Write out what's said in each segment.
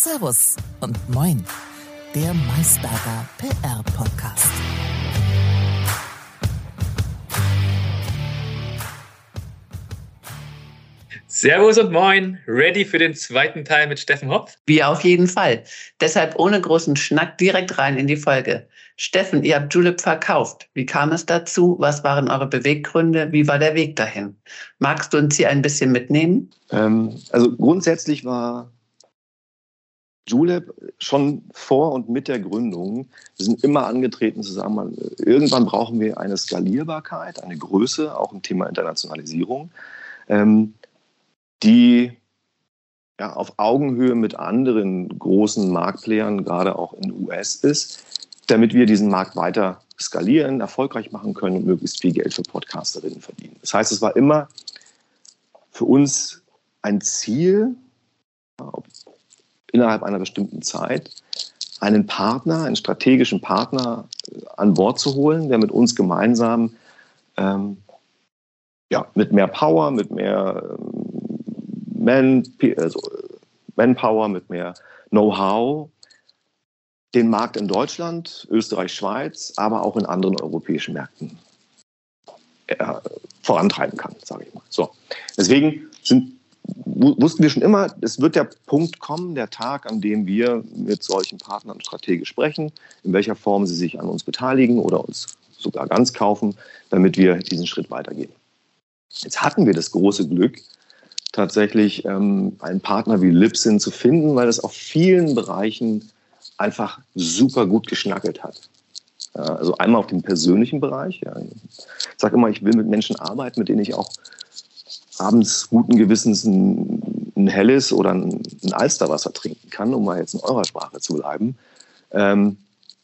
Servus und Moin, der Maisberger PR-Podcast. Servus und Moin, ready für den zweiten Teil mit Steffen Hopf? Wir auf jeden Fall. Deshalb ohne großen Schnack direkt rein in die Folge. Steffen, ihr habt Julep verkauft. Wie kam es dazu? Was waren eure Beweggründe? Wie war der Weg dahin? Magst du uns hier ein bisschen mitnehmen? Ähm, also grundsätzlich war Julep schon vor und mit der Gründung, wir sind immer angetreten zu sagen, irgendwann brauchen wir eine Skalierbarkeit, eine Größe, auch im Thema Internationalisierung. Ähm, die ja, auf Augenhöhe mit anderen großen Marktplayern, gerade auch in US ist, damit wir diesen Markt weiter skalieren, erfolgreich machen können und möglichst viel Geld für Podcasterinnen verdienen. Das heißt, es war immer für uns ein Ziel, innerhalb einer bestimmten Zeit einen Partner, einen strategischen Partner an Bord zu holen, der mit uns gemeinsam ähm, ja, mit mehr Power, mit mehr ähm, Man, also Manpower, mit mehr Know-how den Markt in Deutschland, Österreich, Schweiz, aber auch in anderen europäischen Märkten äh, vorantreiben kann, sage ich mal. So. Deswegen sind, wussten wir schon immer, es wird der Punkt kommen, der Tag, an dem wir mit solchen Partnern strategisch sprechen, in welcher Form sie sich an uns beteiligen oder uns sogar ganz kaufen, damit wir diesen Schritt weitergehen. Jetzt hatten wir das große Glück, tatsächlich ähm, einen Partner wie Lipsin zu finden, weil es auf vielen Bereichen einfach super gut geschnackelt hat. Also einmal auf dem persönlichen Bereich. Ja. Ich sage immer, ich will mit Menschen arbeiten, mit denen ich auch abends guten Gewissens ein, ein helles oder ein, ein, Alsterwasser trinken kann, um mal jetzt in eurer Sprache zu bleiben. Ähm,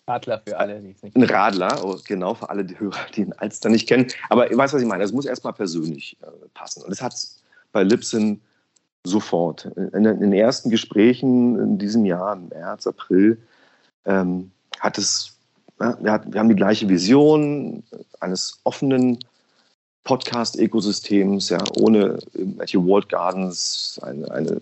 Radler für alle, die es nicht kennen. Ein Radler, oh, genau, für alle die Hörer, die den Alster nicht kennen. Aber ich weiß, was ich meine. Es muss erstmal persönlich äh, passen. Und das hat bei Lipsin sofort. In, in, den ersten Gesprächen in diesem Jahr, im März, April, ähm, hat es, ja, wir haben die gleiche Vision eines offenen Podcast-Ökosystems, ja, ohne irgendwelche Walled Gardens, eine, eine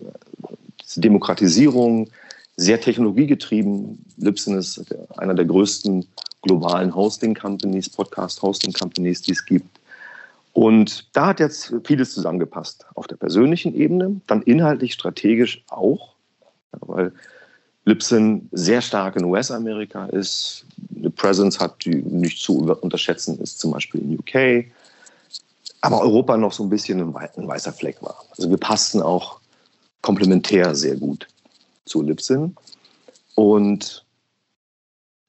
Demokratisierung, sehr technologiegetrieben. Libsyn ist einer der größten globalen Hosting-Companies, Podcast-Hosting-Companies, die es gibt. Und da hat jetzt vieles zusammengepasst. Auf der persönlichen Ebene, dann inhaltlich, strategisch auch, weil Libsyn sehr stark in US-Amerika ist, eine Presence hat, die nicht zu unterschätzen ist, zum Beispiel in UK, aber Europa noch so ein bisschen ein weißer Fleck war. Also wir passten auch komplementär sehr gut zu Libsyn. Und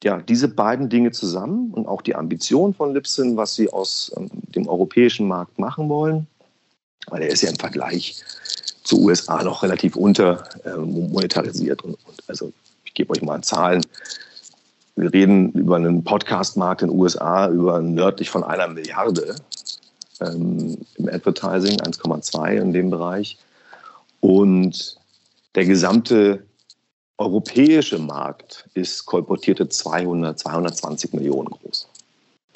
ja, diese beiden Dinge zusammen und auch die Ambition von Libsyn, was sie aus ähm, dem europäischen Markt machen wollen, weil er ist ja im Vergleich zu USA noch relativ unter äh, monetarisiert. Und, und, also ich gebe euch mal Zahlen. Wir reden über einen Podcast-Markt in den USA über nördlich von einer Milliarde ähm, im Advertising, 1,2 in dem Bereich. Und der gesamte europäische Markt ist kolportierte 200, 220 Millionen groß.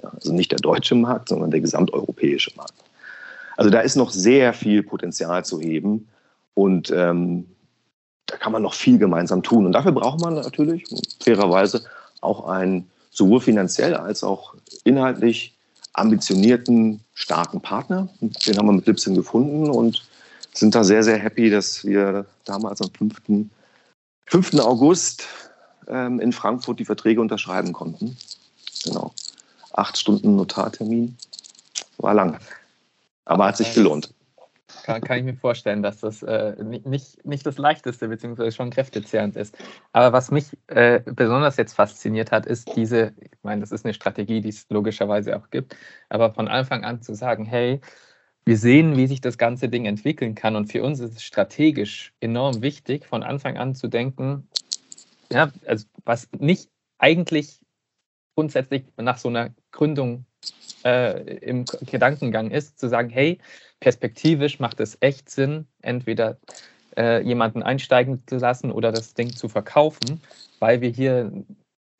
Ja, also nicht der deutsche Markt, sondern der gesamteuropäische Markt. Also da ist noch sehr viel Potenzial zu heben und ähm, da kann man noch viel gemeinsam tun. Und dafür braucht man natürlich fairerweise auch einen sowohl finanziell als auch inhaltlich ambitionierten, starken Partner. Den haben wir mit Lipsin gefunden und sind da sehr, sehr happy, dass wir damals am 5. 5. August ähm, in Frankfurt die Verträge unterschreiben konnten. Genau. Acht Stunden Notartermin. War lang. Aber hat sich gelohnt. Kann, kann ich mir vorstellen, dass das äh, nicht, nicht das Leichteste beziehungsweise schon kräftezehrend ist. Aber was mich äh, besonders jetzt fasziniert hat, ist diese, ich meine, das ist eine Strategie, die es logischerweise auch gibt, aber von Anfang an zu sagen, hey, wir sehen, wie sich das ganze Ding entwickeln kann. Und für uns ist es strategisch enorm wichtig, von Anfang an zu denken, ja, also was nicht eigentlich grundsätzlich nach so einer Gründung äh, im Gedankengang ist, zu sagen, hey, perspektivisch macht es echt Sinn, entweder äh, jemanden einsteigen zu lassen oder das Ding zu verkaufen, weil wir hier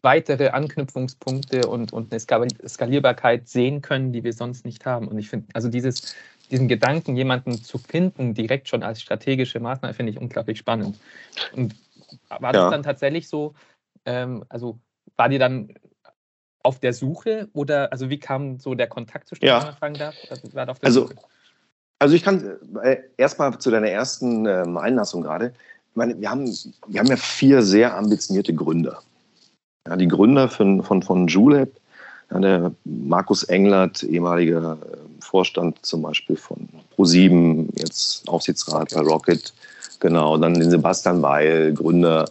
weitere Anknüpfungspunkte und, und eine Skalierbarkeit sehen können, die wir sonst nicht haben. Und ich finde, also dieses, diesen Gedanken, jemanden zu finden, direkt schon als strategische Maßnahme, finde ich unglaublich spannend. Und war das dann tatsächlich so, ähm, also war die dann auf der Suche oder also wie kam so der Kontakt zustande, Ja. wenn man fragen darf? Also, Also. Also ich kann äh, erstmal zu deiner ersten ähm, Einlassung gerade. Ich meine, wir haben, wir haben ja vier sehr ambitionierte Gründer. Ja, die Gründer von, von, von Julep, ja, der Markus Englert, ehemaliger äh, Vorstand zum Beispiel von ProSieben, jetzt Aufsichtsrat bei Rocket, genau, dann den Sebastian Weil, Gründer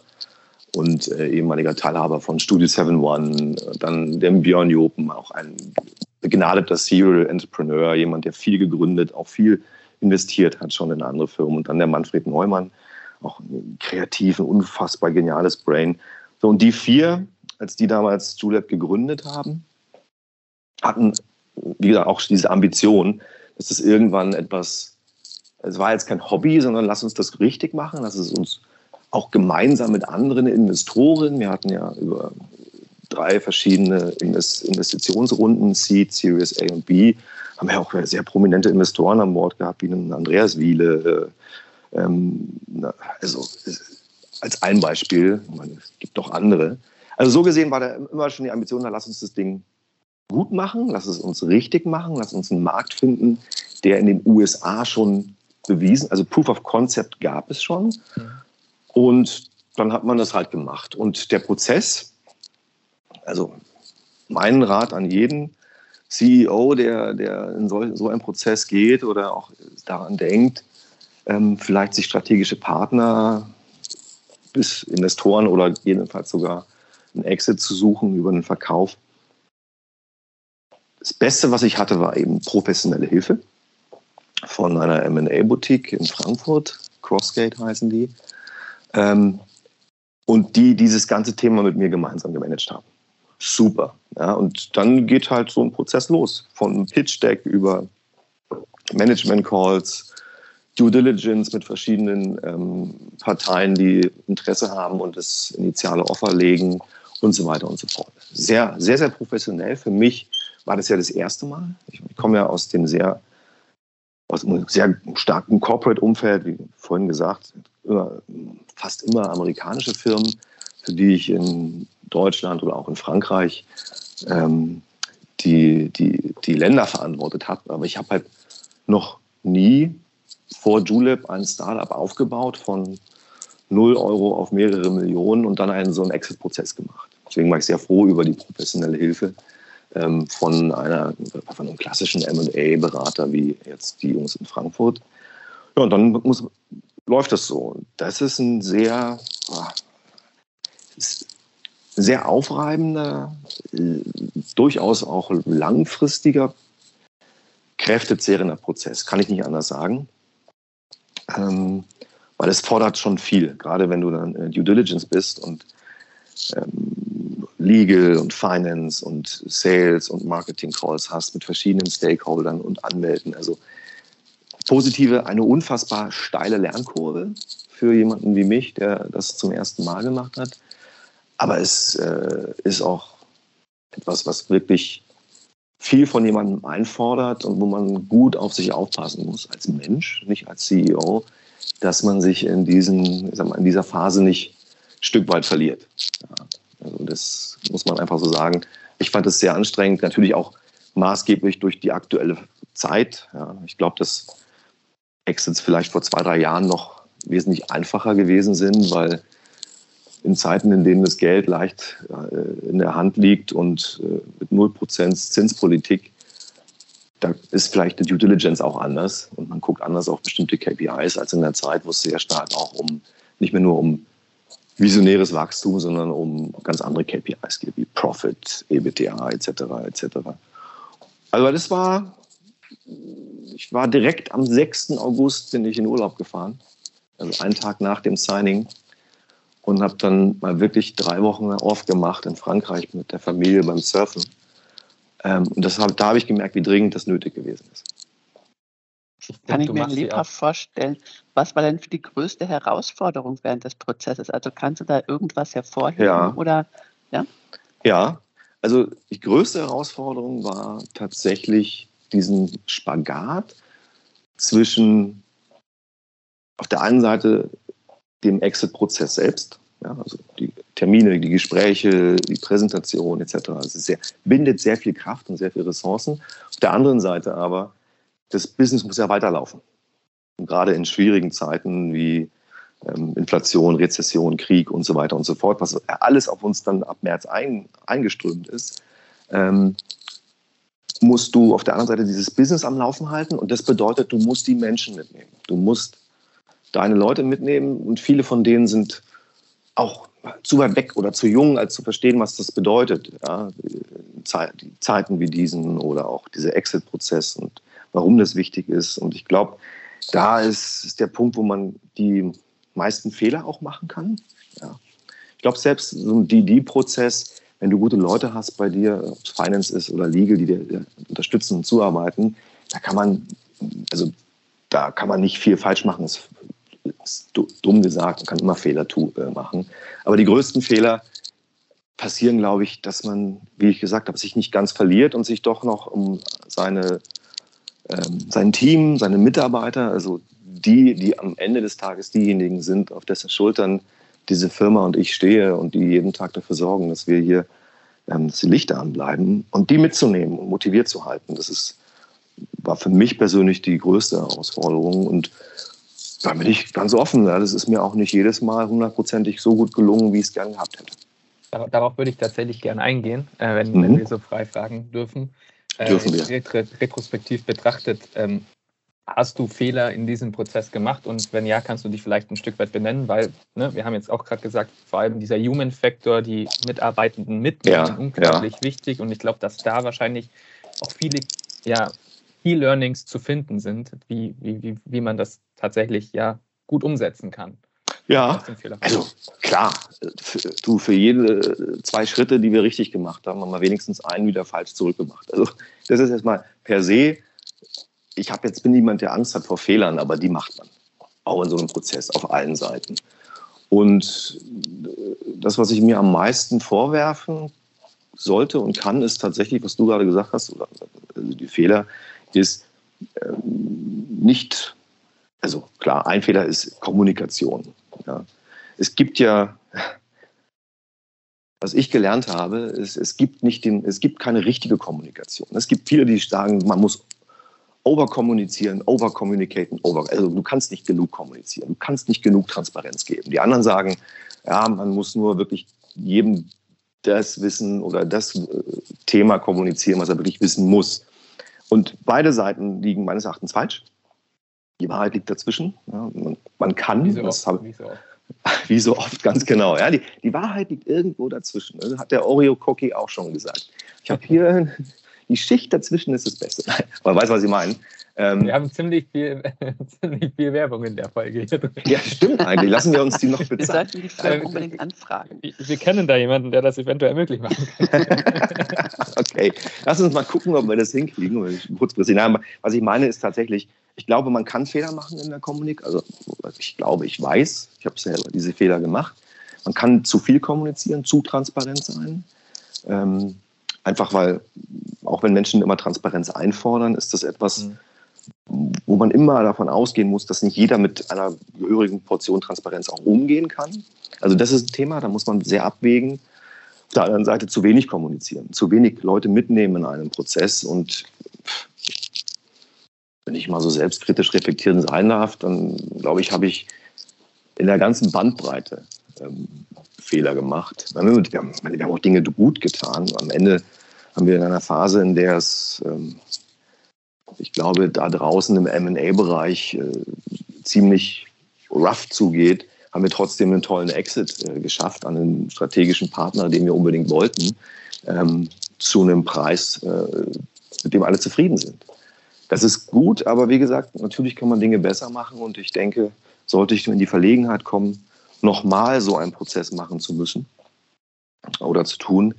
und äh, ehemaliger Teilhaber von Studio 71, äh, dann den Björn Jopen, auch ein begnadeter Serial Entrepreneur, jemand, der viel gegründet, auch viel investiert hat schon in andere Firmen. Und dann der Manfred Neumann, auch ein kreativ, ein unfassbar geniales Brain. So, und die vier, als die damals Julep gegründet haben, hatten, wie gesagt, auch diese Ambition, dass das irgendwann etwas, es war jetzt kein Hobby, sondern lass uns das richtig machen, lass es uns auch gemeinsam mit anderen Investoren, wir hatten ja über drei verschiedene Invest Investitionsrunden, Seed, Series A und B, haben wir auch sehr prominente Investoren an Bord gehabt, wie Andreas Wiele. Äh, ähm, also äh, als ein Beispiel, meine, es gibt doch andere. Also so gesehen war da immer schon die Ambition, na, lass uns das Ding gut machen, lass es uns richtig machen, lass uns einen Markt finden, der in den USA schon bewiesen, also Proof of Concept gab es schon. Und dann hat man das halt gemacht. Und der Prozess, also mein Rat an jeden CEO, der, der in so, so einen Prozess geht oder auch daran denkt, ähm, vielleicht sich strategische Partner bis Investoren oder jedenfalls sogar einen Exit zu suchen über einen Verkauf. Das Beste, was ich hatte, war eben professionelle Hilfe von einer M&A-Boutique in Frankfurt. Crossgate heißen die. Ähm, und die dieses ganze Thema mit mir gemeinsam gemanagt haben. Super. Ja, und dann geht halt so ein Prozess los. Von Pitch Deck über Management Calls, Due Diligence mit verschiedenen ähm, Parteien, die Interesse haben und das initiale Offer legen und so weiter und so fort. Sehr, sehr, sehr professionell. Für mich war das ja das erste Mal. Ich komme ja aus dem sehr, aus einem sehr starken Corporate-Umfeld, wie vorhin gesagt, fast immer amerikanische Firmen, für die ich in Deutschland oder auch in Frankreich ähm, die, die, die Länder verantwortet habe. Aber ich habe halt noch nie vor Julep ein Startup aufgebaut von 0 Euro auf mehrere Millionen und dann einen so einen Exit-Prozess gemacht. Deswegen war ich sehr froh über die professionelle Hilfe ähm, von, einer, von einem klassischen M&A-Berater wie jetzt die Jungs in Frankfurt. Ja, und dann muss, läuft das so. Das ist ein sehr, ah, sehr aufreibender, äh, durchaus auch langfristiger, kräftezehrender Prozess, kann ich nicht anders sagen. Ähm, weil es fordert schon viel, gerade wenn du dann Due Diligence bist und ähm, Legal und Finance und Sales und Marketing Calls hast mit verschiedenen Stakeholdern und Anwälten. Also positive, eine unfassbar steile Lernkurve für jemanden wie mich, der das zum ersten Mal gemacht hat. Aber es äh, ist auch etwas, was wirklich viel von jemandem einfordert und wo man gut auf sich aufpassen muss als Mensch, nicht als CEO, dass man sich in, diesen, mal, in dieser Phase nicht ein Stück weit verliert. Ja, also das muss man einfach so sagen. Ich fand es sehr anstrengend, natürlich auch maßgeblich durch die aktuelle Zeit. Ja, ich glaube, dass Exits vielleicht vor zwei, drei Jahren noch wesentlich einfacher gewesen sind, weil in Zeiten, in denen das Geld leicht äh, in der Hand liegt und äh, mit 0% Zinspolitik, da ist vielleicht die Due Diligence auch anders und man guckt anders auf bestimmte KPIs als in der Zeit, wo es sehr stark auch um, nicht mehr nur um visionäres Wachstum, sondern um ganz andere KPIs geht, wie Profit, EBITDA etc. etc. Also das war, ich war direkt am 6. August bin ich in Urlaub gefahren, also einen Tag nach dem Signing und habe dann mal wirklich drei Wochen aufgemacht in Frankreich mit der Familie beim Surfen. Ähm, und das hab, da habe ich gemerkt, wie dringend das nötig gewesen ist. Kann ich Du mir lebhaft vorstellen. Was war denn für die größte Herausforderung während des Prozesses? Also kannst du da irgendwas hervorheben? Ja. Oder Ja, also die größte Herausforderung war tatsächlich diesen Spagat zwischen auf der einen Seite dem Exit-Prozess selbst, Ja, also die Termine, die Gespräche, die Präsentation etc. Also sehr, bindet sehr viel Kraft und sehr viele Ressourcen. Auf der anderen Seite aber, das Business muss ja weiterlaufen. Und gerade in schwierigen Zeiten wie ähm, Inflation, Rezession, Krieg und so weiter und so fort, was alles auf uns dann ab März ein, eingeströmt ist, ähm, musst du auf der anderen Seite dieses Business am Laufen halten und das bedeutet, du musst die Menschen mitnehmen. Du musst deine Leute mitnehmen und viele von denen sind auch zu weit weg oder zu jung, als zu verstehen, was das bedeutet. Ja, die Zeiten wie diesen oder auch dieser Exit-Prozess und warum das wichtig ist. Und ich glaube, da ist, der Punkt, wo man die meisten Fehler auch machen kann. Ja. Ich glaube, selbst so ein DD-Prozess, wenn du gute Leute hast bei dir, ob es Finance ist oder Legal, die dir unterstützen und zuarbeiten, da kann man, also da kann man nicht viel falsch machen. Es ist dumm gesagt, man kann immer Fehler äh, machen. Aber die größten Fehler passieren, glaube ich, dass man, wie ich gesagt habe, sich nicht ganz verliert und sich doch noch um seine, ähm, sein Team, seine Mitarbeiter, also die, die am Ende des Tages diejenigen sind, auf dessen Schultern diese Firma und ich stehe und die jeden Tag dafür sorgen, dass wir hier ähm, dass die Lichter anbleiben und die mitzunehmen und motiviert zu halten. Das ist, war für mich persönlich die größte Herausforderung und da bin ich ganz offen. Ja. Das ist mir auch nicht jedes Mal hundertprozentig so gut gelungen, wie ich es gern gehabt hätte. Darauf würde ich tatsächlich gerne eingehen, äh, wenn, mhm. wenn, wir so frei fragen dürfen. Äh, dürfen wir. Retrospektiv betrachtet, ähm, hast du Fehler in diesem Prozess gemacht? Und wenn ja, kannst du dich vielleicht ein Stück weit benennen, weil ne, wir haben jetzt auch gerade gesagt, vor allem dieser Human Factor, die Mitarbeitenden mitnehmen, ja, unglaublich ja. wichtig. Und ich glaube, dass da wahrscheinlich auch viele ja, Key Learnings zu finden sind, wie, wie, wie man das tatsächlich ja gut umsetzen kann. Ja, also klar, du für jede zwei Schritte, die wir richtig gemacht haben, haben wir wenigstens einen wieder falsch zurückgemacht. Also das ist erstmal per se. Ich habe jetzt bin niemand, der Angst hat vor Fehlern, aber die macht man auch in so einem Prozess auf allen Seiten. Und das, was ich mir am meisten vorwerfen sollte und kann, ist tatsächlich, was du gerade gesagt hast, also die Fehler, ist ähm, nicht, also klar, ein Fehler ist Kommunikation. Ja. Es gibt ja, was ich gelernt habe, ist, es gibt nicht den, es gibt keine richtige Kommunikation. Es gibt viele, die sagen, man muss overkommunizieren, overcommunicaten, over. Also du kannst nicht genug kommunizieren, du kannst nicht genug Transparenz geben. Die anderen sagen, ja, man muss nur wirklich jedem das Wissen oder das äh, Thema kommunizieren, was er wirklich wissen muss. Und beide Seiten liegen meines Erachtens falsch. Die Wahrheit liegt dazwischen. Ja, man, man, kann, wie so, oft, habe, wie, so wie so oft, ganz genau. Ja, die, die Wahrheit liegt irgendwo dazwischen. Das hat der Oreo-Cookie auch schon gesagt. Ich habe hier die Schicht dazwischen ist das Beste. Man weiß, was Sie meinen. Ähm, wir haben ziemlich viel, ziemlich viel Werbung in der Folge. Ja, stimmt eigentlich. Lassen wir uns die noch bezahlen. Wir sollten die Firma unbedingt anfragen. Wir kennen da jemanden, der das eventuell möglich machen kann. okay, lass uns mal gucken, ob wir das hinkriegen. Kurzfristig. Was ich meine ist tatsächlich, ich glaube, man kann Fehler machen in der Kommunikation. Also ich glaube, ich weiß, ich habe selber diese Fehler gemacht. Man kann zu viel kommunizieren, zu transparent sein. Ähm, einfach weil, auch wenn Menschen immer Transparenz einfordern, ist das etwas, mhm wo man immer davon ausgehen muss, dass nicht jeder mit einer gehörigen Portion Transparenz auch umgehen kann. Also das ist ein Thema, da muss man sehr abwägen. Auf der anderen Seite zu wenig kommunizieren, zu wenig Leute mitnehmen in einem Prozess. Und wenn ich mal so selbstkritisch reflektieren sein darf, dann glaube ich, habe ich in der ganzen Bandbreite ähm, Fehler gemacht. Wir haben, wir haben, auch Dinge gut getan. Am Ende haben wir in einer Phase, in der es ähm, ich glaube, da draußen im MA-Bereich äh, ziemlich rough zugeht, haben wir trotzdem einen tollen Exit äh, geschafft an einen strategischen Partner, den wir unbedingt wollten, ähm, zu einem Preis, äh, mit dem alle zufrieden sind. Das ist gut, aber wie gesagt, natürlich kann man Dinge besser machen und ich denke, sollte ich in die Verlegenheit kommen, nochmal so einen Prozess machen zu müssen oder zu tun,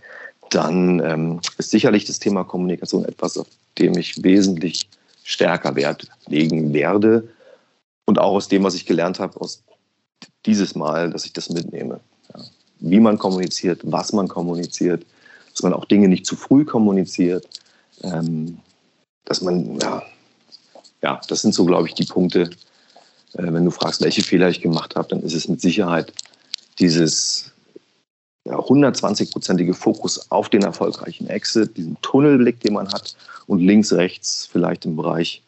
dann ähm, ist sicherlich das Thema Kommunikation etwas, auf dem ich wesentlich stärker Wert legen werde. Und auch aus dem, was ich gelernt habe, aus dieses Mal, dass ich das mitnehme. Ja. Wie man kommuniziert, was man kommuniziert, dass man auch Dinge nicht zu früh kommuniziert, ähm, dass man, ja, ja, das sind so, glaube ich, die Punkte. Äh, wenn du fragst, welche Fehler ich gemacht habe, dann ist es mit Sicherheit dieses ja, 120-prozentige Fokus auf den erfolgreichen Exit, diesen Tunnelblick, den man hat und links, rechts vielleicht im Bereich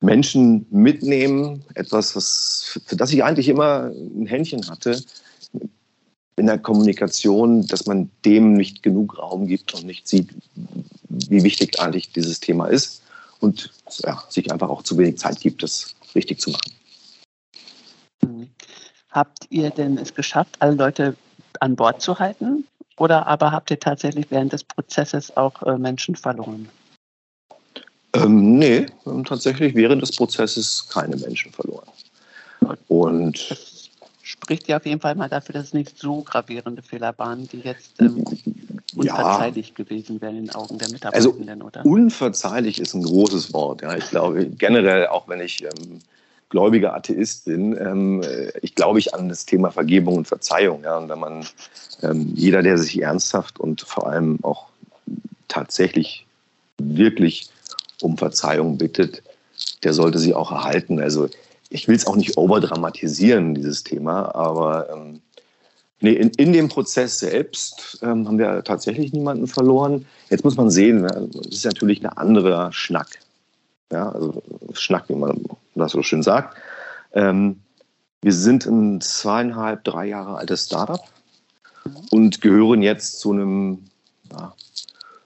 Menschen mitnehmen, etwas, was, für das ich eigentlich immer ein Händchen hatte, in der Kommunikation, dass man dem nicht genug Raum gibt und nicht sieht, wie wichtig eigentlich dieses Thema ist und ja, sich einfach auch zu wenig Zeit gibt, das richtig zu machen. Habt ihr denn es geschafft, alle Leute an Bord zu halten? Oder aber habt ihr tatsächlich während des Prozesses auch äh, Menschen verloren? Ähm, nee, wir haben tatsächlich während des Prozesses keine Menschen verloren. Und das spricht ja auf jeden Fall mal dafür, dass es nicht so gravierende Fehler waren, die jetzt ähm, unverzeihlich ja. gewesen wären in den Augen der Mitarbeitenden, also, oder? Unverzeihlich ist ein großes Wort. Ja, ich glaube generell, auch wenn ich ähm, gläubiger Atheist bin, ähm, ich glaube ich an das Thema Vergebung und Verzeihung. Ja, und wenn man ähm, jeder, der sich ernsthaft und vor allem auch tatsächlich wirklich um Verzeihung bittet, der sollte sie auch erhalten. Also ich will es auch nicht overdramatisieren, dieses Thema, aber ähm, nee, in, in dem Prozess selbst ähm, haben wir tatsächlich niemanden verloren. Jetzt muss man sehen, es ne, ist natürlich ein anderer Schnack. Ja, also Schnack, wie man das so schön sagt. Ähm, wir sind ein zweieinhalb, drei Jahre altes Startup und gehören jetzt zu einem ja,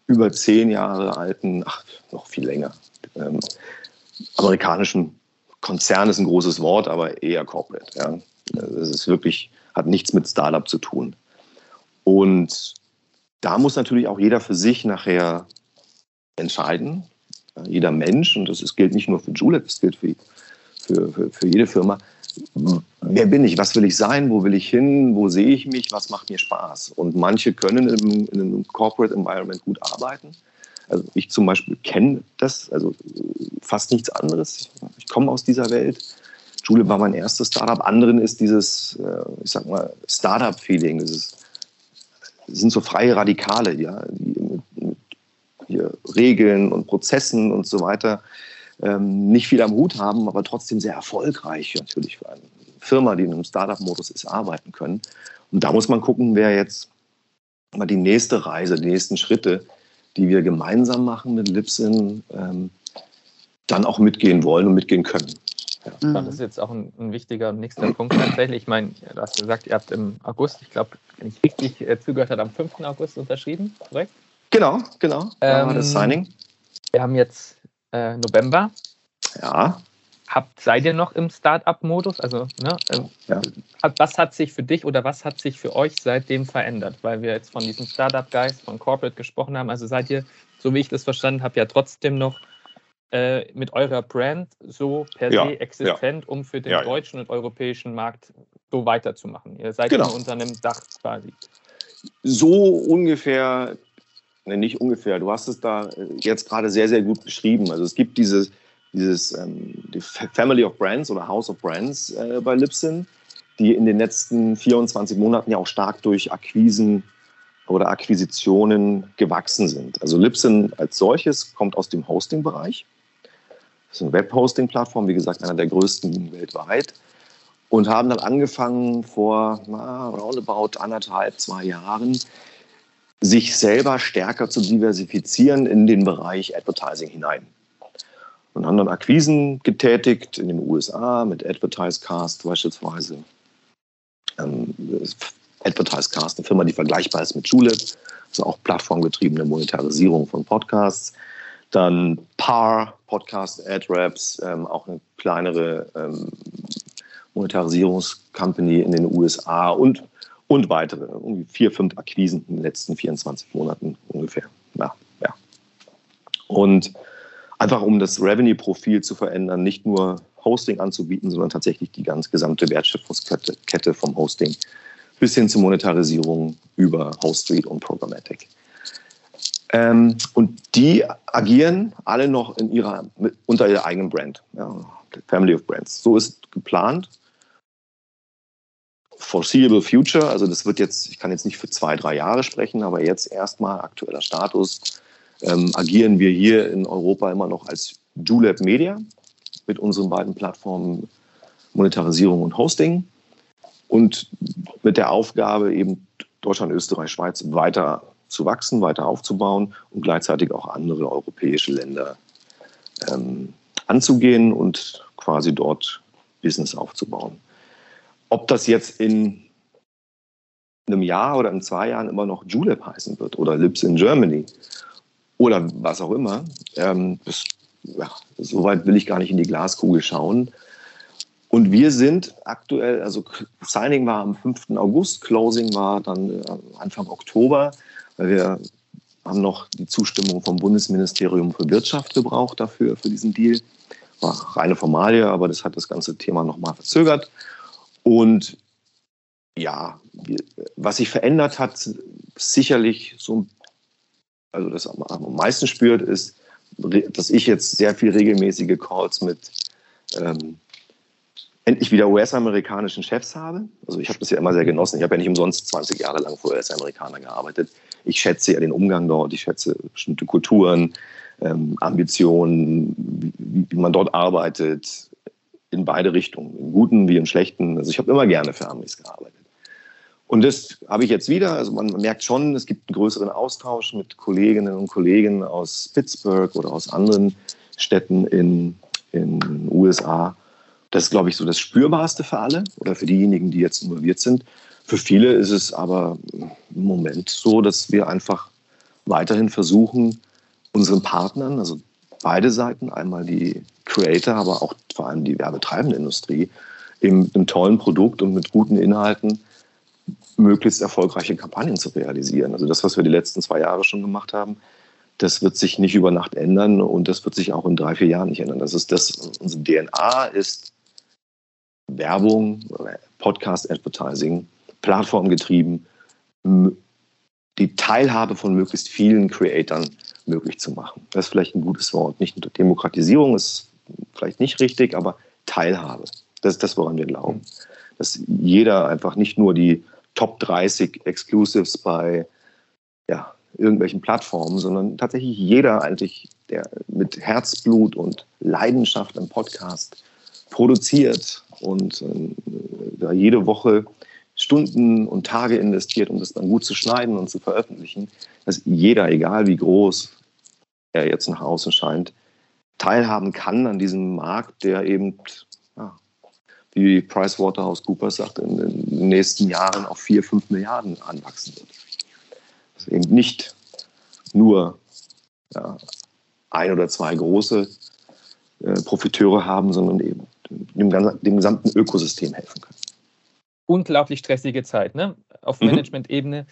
über zehn Jahre alten, ach, noch viel länger, ähm, amerikanischen Konzern ist ein großes Wort, aber eher Corporate. Ja. Es ist wirklich, hat nichts mit Startup zu tun. Und da muss natürlich auch jeder für sich nachher entscheiden, jeder Mensch, und das gilt nicht nur für Julep, das gilt für, für, für, für jede Firma, wer bin ich, was will ich sein, wo will ich hin, wo sehe ich mich, was macht mir Spaß. Und manche können im, in einem Corporate Environment gut arbeiten. Also ich zum Beispiel kenne das, also fast nichts anderes. Ich komme aus dieser Welt. Schule war mein erstes Startup. Anderen ist dieses, äh, ich sag mal, Startup-Feeling. Das sind so freie Radikale, ja, die hier Regeln und Prozessen und so weiter ähm, nicht viel am Hut haben, aber trotzdem sehr erfolgreich natürlich für eine Firma, die in einem Startup-Modus ist, arbeiten können. Und da muss man gucken, wer jetzt mal die nächste Reise, die nächsten Schritte, die wir gemeinsam machen mit Lipsin, ähm, dann auch mitgehen wollen und mitgehen können. Ja. Mhm. Das ist jetzt auch ein, ein wichtiger nächster Punkt tatsächlich. Ich meine, du hast gesagt, ihr habt im August, ich glaube, wenn ich richtig äh, zugehört habe, am 5. August unterschrieben, korrekt? Genau, genau. War das ähm, Signing. Wir haben jetzt äh, November. Ja. Habt, seid ihr noch im Startup-Modus? Also, ne, äh, ja. was hat sich für dich oder was hat sich für euch seitdem verändert? Weil wir jetzt von diesem Startup-Geist, von Corporate gesprochen haben. Also seid ihr, so wie ich das verstanden habe, ja trotzdem noch äh, mit eurer Brand so per ja, se existent, ja. um für den deutschen und europäischen Markt so weiterzumachen. Ihr seid genau. unter einem Dach quasi. So ungefähr Ne, nicht ungefähr. Du hast es da äh, jetzt gerade sehr, sehr gut beschrieben. Also es gibt dieses, dieses ähm, die Family of Brands oder House of Brands äh, bei Lipsin, die in den letzten 24 Monaten ja auch stark durch Akquisen oder Akquisitionen gewachsen sind. Also Lipsin als solches kommt aus dem Hosting-Bereich. Das ist eine Web-Hosting-Plattform, wie gesagt, einer der größten weltweit. Und haben dann angefangen vor na, roundabout anderthalb, zwei Jahren sich selber stärker zu diversifizieren in den Bereich Advertising hinein. Und haben dann Akquisen getätigt in den USA mit AdvertiseCast beispielsweise. Ähm, AdvertiseCast, eine Firma, die vergleichbar ist mit Julep, also auch plattformgetriebene Monetarisierung von Podcasts. Dann PAR, Podcast AdRaps, ähm, auch eine kleinere ähm, Monetarisierungscompany in den USA und und weitere. Vier, fünf Akquisen in den letzten 24 Monaten ungefähr. Ja, ja. Und einfach um das Revenue-Profil zu verändern, nicht nur Hosting anzubieten, sondern tatsächlich die ganz gesamte Wertschöpfungskette vom Hosting bis hin zur Monetarisierung über Hoststreet und Programmatic. Ähm, und die agieren alle noch in ihrer, unter ihrer eigenen Brand, ja, Family of Brands. So ist geplant foreseeable future, also das wird jetzt, ich kann jetzt nicht für zwei, drei Jahre sprechen, aber jetzt erstmal aktueller Status, ähm, agieren wir hier in Europa immer noch als Julep Media mit unseren beiden Plattformen Monetarisierung und Hosting und mit der Aufgabe eben Deutschland, Österreich, Schweiz weiter zu wachsen, weiter aufzubauen und gleichzeitig auch andere europäische Länder ähm, anzugehen und quasi dort Business aufzubauen. Ob das jetzt in einem Jahr oder in zwei Jahren immer noch Julep heißen wird oder Lips in Germany oder was auch immer, ähm, das, ja, so weit will ich gar nicht in die Glaskugel schauen. Und wir sind aktuell, also Signing war am 5. August, Closing war dann äh, Anfang Oktober, weil wir haben noch die Zustimmung vom Bundesministerium für Wirtschaft gebraucht dafür, für diesen Deal. War reine Formalie, aber das hat das ganze Thema nochmal verzögert. Und ja, was sich verändert hat, sicherlich so, also das am meisten spürt, ist, dass ich jetzt sehr viel regelmäßige Calls mit ähm, endlich wieder US-amerikanischen Chefs habe. Also ich habe das ja immer sehr genossen. Ich habe ja nicht umsonst 20 Jahre lang für US-Amerikaner gearbeitet. Ich schätze ja den Umgang dort, ich schätze bestimmte Kulturen, ähm, Ambitionen, wie, wie, man dort arbeitet, in beide Richtungen, im Guten wie im Schlechten. Also ich habe immer gerne für Amis gearbeitet. Und das habe ich jetzt wieder. Also man merkt schon, es gibt einen größeren Austausch mit Kolleginnen und Kollegen aus Pittsburgh oder aus anderen Städten in den USA. Das ist, glaube ich, so das Spürbarste für alle oder für diejenigen, die jetzt involviert sind. Für viele ist es aber im Moment so, dass wir einfach weiterhin versuchen, unseren Partnern, also beide Seiten, einmal die Creator, aber auch vor allem die werbetreibende Industrie, eben mit einem tollen Produkt und mit guten Inhalten möglichst erfolgreiche Kampagnen zu realisieren. Also das, was wir die letzten zwei Jahre schon gemacht haben, das wird sich nicht über Nacht ändern und das wird sich auch in drei, vier Jahren nicht ändern. Das ist das, unsere DNA ist Werbung, Podcast Advertising, plattformgetrieben, die Teilhabe von möglichst vielen Creatoren möglich zu machen. Das ist vielleicht ein gutes Wort. Nicht Demokratisierung ist vielleicht nicht richtig, aber Teilhabe. Das ist das, woran wir glauben. Dass jeder einfach nicht nur die Top 30 Exclusives bei ja, irgendwelchen Plattformen, sondern tatsächlich jeder eigentlich, der mit Herzblut und Leidenschaft einen Podcast produziert und äh, jede Woche Stunden und Tage investiert, um das dann gut zu schneiden und zu veröffentlichen, dass jeder, egal wie groß er jetzt nach außen scheint, teilhaben kann an diesem Markt, der eben wie PricewaterhouseCoopers sagt, in den nächsten Jahren auf 4, 5 Milliarden anwachsen wird. Dass eben nicht nur ja, ein oder zwei große äh, Profiteure haben, sondern eben dem, dem, gesamten Ökosystem helfen können. Unglaublich stressige Zeit, ne? Auf mhm. Management-Ebene.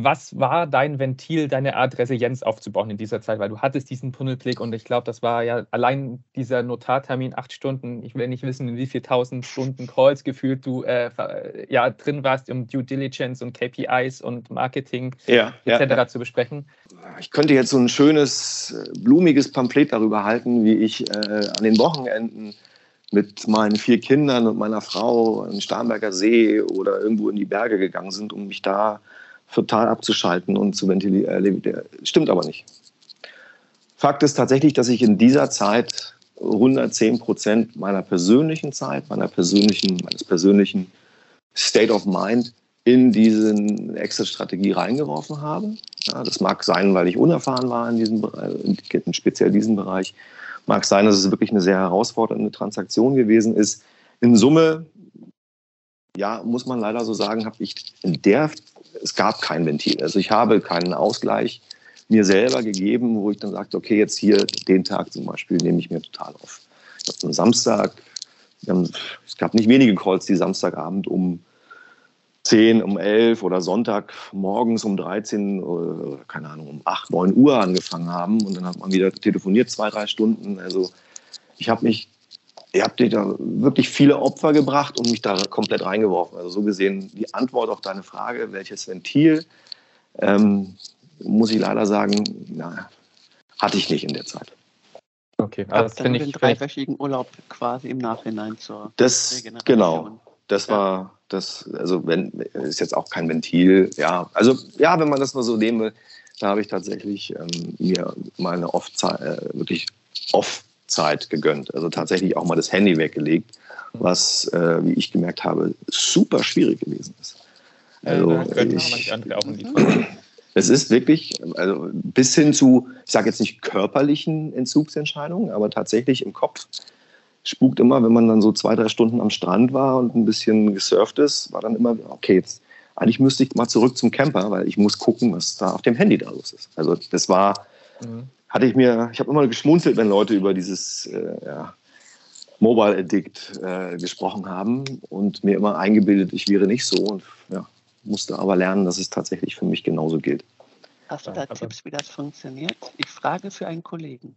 Was war dein Ventil, deine Art Resilienz aufzubauen in dieser Zeit? Weil du hattest diesen Tunnelblick und ich glaube, das war ja allein dieser Notartermin, acht Stunden. Ich will nicht wissen, in wie viel tausend Stunden Calls gefühlt du äh, ja, drin warst, um Due Diligence und KPIs und Marketing ja, etc. Ja, zu besprechen. Ich könnte jetzt so ein schönes, äh, blumiges Pamphlet darüber halten, wie ich äh, an den Wochenenden mit meinen vier Kindern und meiner Frau den Starnberger See oder irgendwo in die Berge gegangen sind, um mich da total abzuschalten und zu ventilieren. Äh, stimmt aber nicht. Fakt ist tatsächlich, dass ich in dieser Zeit 110 Prozent meiner persönlichen Zeit, meiner persönlichen, meines persönlichen State of Mind in diese Exit-Strategie reingeworfen habe. Ja, das mag sein, weil ich unerfahren war in diesem Bereich, speziell diesem Bereich. Mag sein, dass es wirklich eine sehr herausfordernde Transaktion gewesen ist. In Summe, ja, muss man leider so sagen, habe ich in der es gab kein Ventil. Also ich habe keinen Ausgleich mir selber gegeben, wo ich dann sagte, okay, jetzt hier den Tag zum Beispiel nehme ich mir total auf. Ich habe am Samstag, es gab nicht wenige Calls, die Samstagabend um 10, um 11 oder Sonntag morgens um 13, oder, keine Ahnung, um 8, 9 Uhr angefangen haben und dann hat man wieder telefoniert, zwei, drei Stunden. Also ich habe mich ihr habt dir da wirklich viele Opfer gebracht und mich da komplett reingeworfen. Also so gesehen die Antwort auf deine Frage, welches Ventil, ähm, muss ich leider sagen, na, hatte ich nicht in der Zeit. Okay, also das finde ich. den dreiwöchigen Urlaub quasi im Nachhinein zur Das, genau. Das war das, also wenn, ist jetzt auch kein Ventil, ja. Also ja, wenn man das mal so nehmen will, da habe ich tatsächlich ähm, mir meine Off-Zeit, äh, wirklich off Zeit gegönnt. Also tatsächlich auch mal das Handy weggelegt was, äh, wie ich gemerkt habe, super schwierig gewesen ist. Also, ja, ich, Frage. Es ist wirklich, also bis hin zu, ich sage jetzt nicht körperlichen Entzugsentscheidungen, aber tatsächlich im Kopf spukt immer, wenn man dann so zwei, drei Stunden am Strand war und ein bisschen gesurft ist, war dann immer, okay, jetzt eigentlich müsste ich mal zurück zum Camper, weil ich muss gucken, was da auf dem Handy da los ist. Also das war, mhm. Hatte ich mir, ich habe immer geschmunzelt, wenn Leute über dieses äh, ja, Mobile Addict äh, gesprochen haben und mir immer eingebildet, ich wäre nicht so und ja, musste aber lernen, dass es tatsächlich für mich genauso gilt. Hast du da Tipps, wie das funktioniert? Ich frage für einen Kollegen.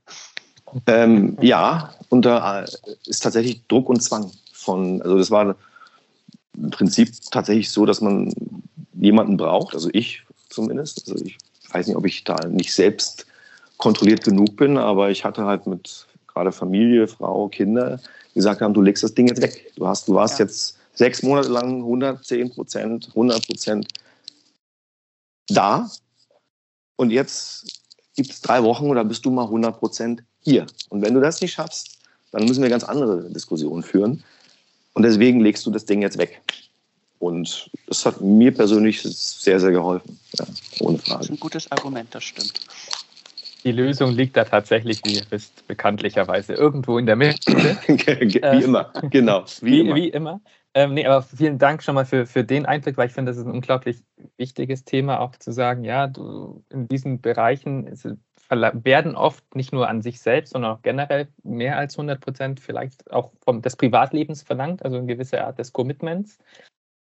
Ähm, ja, und da ist tatsächlich Druck und Zwang von, also das war im Prinzip tatsächlich so, dass man jemanden braucht, also ich zumindest. Also ich weiß nicht, ob ich da nicht selbst kontrolliert genug bin, aber ich hatte halt mit gerade Familie, Frau, Kinder gesagt haben, du legst das Ding jetzt weg. Du hast, du warst ja. jetzt sechs Monate lang 110 Prozent, 100 Prozent da und jetzt gibt es drei Wochen oder bist du mal 100 Prozent hier. Und wenn du das nicht schaffst, dann müssen wir ganz andere Diskussionen führen. Und deswegen legst du das Ding jetzt weg. Und das hat mir persönlich sehr, sehr geholfen. Ja, ohne Frage. Das ist ein gutes Argument, das stimmt. Die Lösung liegt da tatsächlich, wie ihr wisst, bekanntlicherweise irgendwo in der Mitte. wie äh, immer, genau. Wie, wie immer. Wie immer. Ähm, nee, aber vielen Dank schon mal für, für den Einblick, weil ich finde, das ist ein unglaublich wichtiges Thema, auch zu sagen, ja, du in diesen Bereichen werden oft nicht nur an sich selbst, sondern auch generell mehr als 100 Prozent vielleicht auch vom, des Privatlebens verlangt, also eine gewisse Art des Commitments,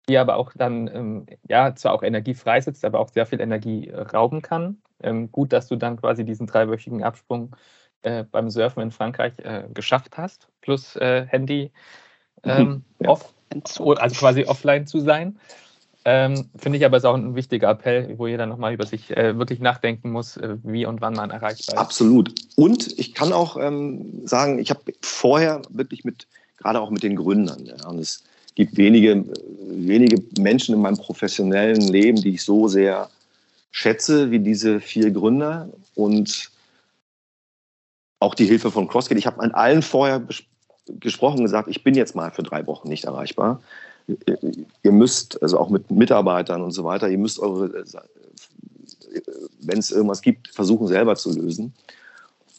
die aber auch dann, ähm, ja, zwar auch Energie freisetzt, aber auch sehr viel Energie rauben kann. Ähm, gut, dass du dann quasi diesen dreiwöchigen Absprung äh, beim Surfen in Frankreich äh, geschafft hast, plus äh, Handy mhm. ähm, ja. off, also quasi offline zu sein. Ähm, Finde ich aber ist auch ein wichtiger Appell, wo jeder nochmal über sich äh, wirklich nachdenken muss, äh, wie und wann man erreichbar ist. Absolut. Und ich kann auch ähm, sagen, ich habe vorher wirklich mit, gerade auch mit den Gründern, ja, und es gibt wenige, wenige Menschen in meinem professionellen Leben, die ich so sehr schätze wie diese vier Gründer und auch die Hilfe von CrossGate. Ich habe an allen vorher gesprochen gesagt, ich bin jetzt mal für drei Wochen nicht erreichbar ihr müsst, also auch mit Mitarbeitern und so weiter, ihr müsst eure, wenn es irgendwas gibt, versuchen selber zu lösen.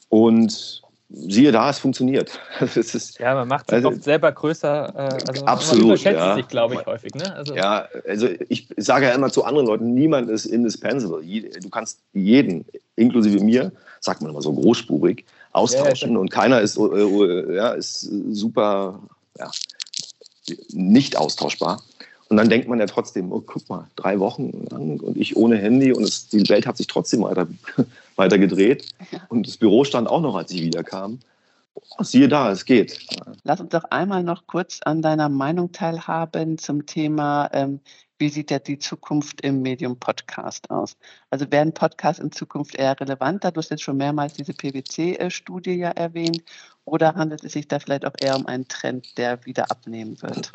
Und siehe da, es funktioniert. Es ist, ja, man macht sich also, oft selber größer. Äh, also absolut. Man überschätzt ja. sich, glaube ich, häufig. Ne? Also, ja, also ich sage ja immer zu anderen Leuten, niemand ist indispensable. Du kannst jeden, inklusive mir, sagt man immer so großspurig, austauschen ja, und keiner ist, äh, äh, ja, ist super ja, nicht austauschbar. Und dann denkt man ja trotzdem, oh, guck mal, drei Wochen lang und ich ohne Handy und es, die Welt hat sich trotzdem weiter, weiter gedreht. Und das Büro stand auch noch, als ich wiederkam. Oh, siehe da, es geht. Lass uns doch einmal noch kurz an deiner Meinung teilhaben zum Thema, ähm, wie sieht ja die Zukunft im Medium Podcast aus? Also werden Podcasts in Zukunft eher relevanter? Du hast jetzt schon mehrmals diese PwC-Studie ja erwähnt. Oder handelt es sich da vielleicht auch eher um einen Trend, der wieder abnehmen wird?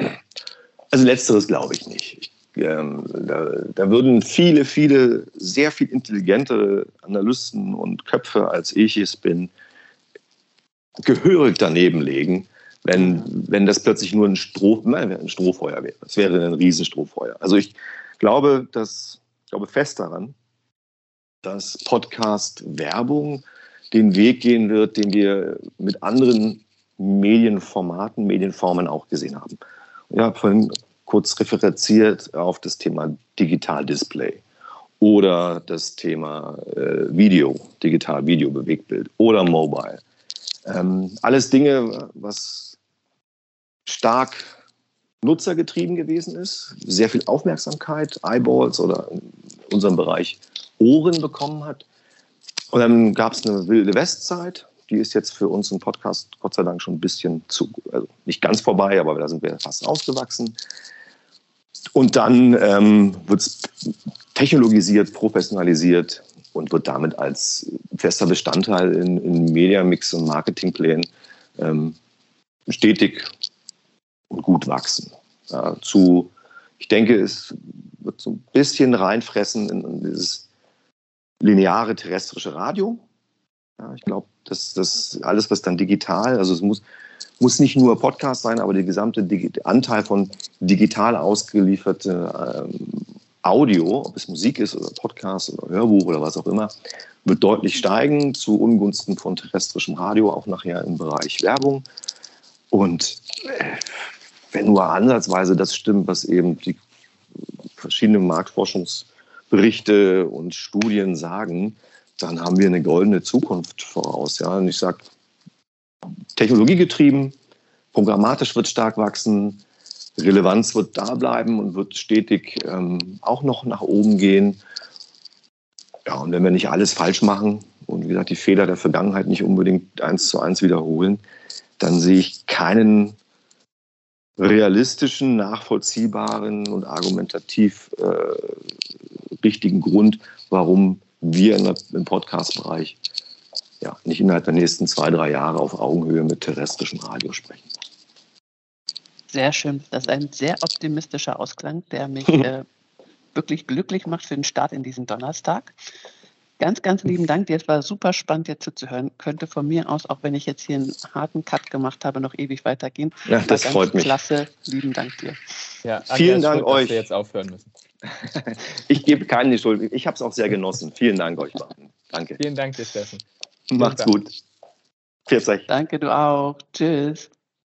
Also letzteres glaube ich nicht. Ich, ähm, da, da, würden viele, viele sehr viel intelligentere Analysten und Köpfe, als ich es bin, gehörig daneben legen, wenn, wenn das plötzlich nur ein, Stroh, ein Strohfeuer wäre. Es wäre ein Riesenstrohfeuer. Also ich glaube, dass, glaube fest daran, dass Podcast-Werbung den Weg gehen wird, den wir mit anderen Medienformaten, Medienformen auch gesehen haben. Ich habe vorhin kurz referenziert auf das Thema Digital-Display oder das Thema äh, Video, Digital-Video, Bewegtbild oder Mobile. Ähm, alles Dinge, was stark nutzergetrieben gewesen ist, sehr viel Aufmerksamkeit, Eyeballs oder in unserem Bereich Ohren bekommen hat und dann gab es eine wilde Westzeit. Die ist jetzt für uns im Podcast Gott sei Dank schon ein bisschen zu, also nicht ganz vorbei, aber da sind wir fast ausgewachsen. Und dann ähm, wird es technologisiert, professionalisiert und wird damit als fester Bestandteil in, in Mediamix und Marketingplänen ähm, stetig und gut wachsen. Ja, zu, ich denke, es wird so ein bisschen reinfressen in, in dieses lineare terrestrische Radio. Ja, ich glaube, dass das alles, was dann digital, also es muss, muss nicht nur Podcast sein, aber der gesamte Digi Anteil von digital ausgelieferte ähm, Audio, ob es Musik ist oder Podcast oder Hörbuch oder was auch immer, wird deutlich steigen zu Ungunsten von terrestrischem Radio, auch nachher im Bereich Werbung. Und äh, wenn nur ansatzweise das stimmt, was eben die verschiedenen Marktforschungsberichte und Studien sagen, dann haben wir eine goldene Zukunft voraus. Ja? Und ich sage, technologiegetrieben, programmatisch wird stark wachsen, Relevanz wird da bleiben und wird stetig ähm, auch noch nach oben gehen. Ja, und wenn wir nicht alles falsch machen und wie gesagt die Fehler der Vergangenheit nicht unbedingt eins zu eins wiederholen, dann sehe ich keinen realistischen, nachvollziehbaren und argumentativ äh, richtigen Grund, warum wir im Podcast-Bereich ja, nicht innerhalb der nächsten zwei, drei Jahre auf Augenhöhe mit terrestrischem Radio sprechen. Sehr schön. Das ist ein sehr optimistischer Ausklang, der mich äh, wirklich glücklich macht für den Start in diesen Donnerstag. Ganz, ganz lieben Dank dir. Es war super spannend, dir zuzuhören. Könnte von mir aus, auch wenn ich jetzt hier einen harten Cut gemacht habe, noch ewig weitergehen. Ja, das freut mich. Klasse. Lieben Dank dir. Ja, Vielen Dank schuld, euch. Dass wir jetzt aufhören müssen. ich gebe keinen die Schuld. Ich habe es auch sehr genossen. Vielen Dank euch beiden. Danke. Vielen Dank dir, Steffen. Macht's gut. Danke, du auch. Tschüss.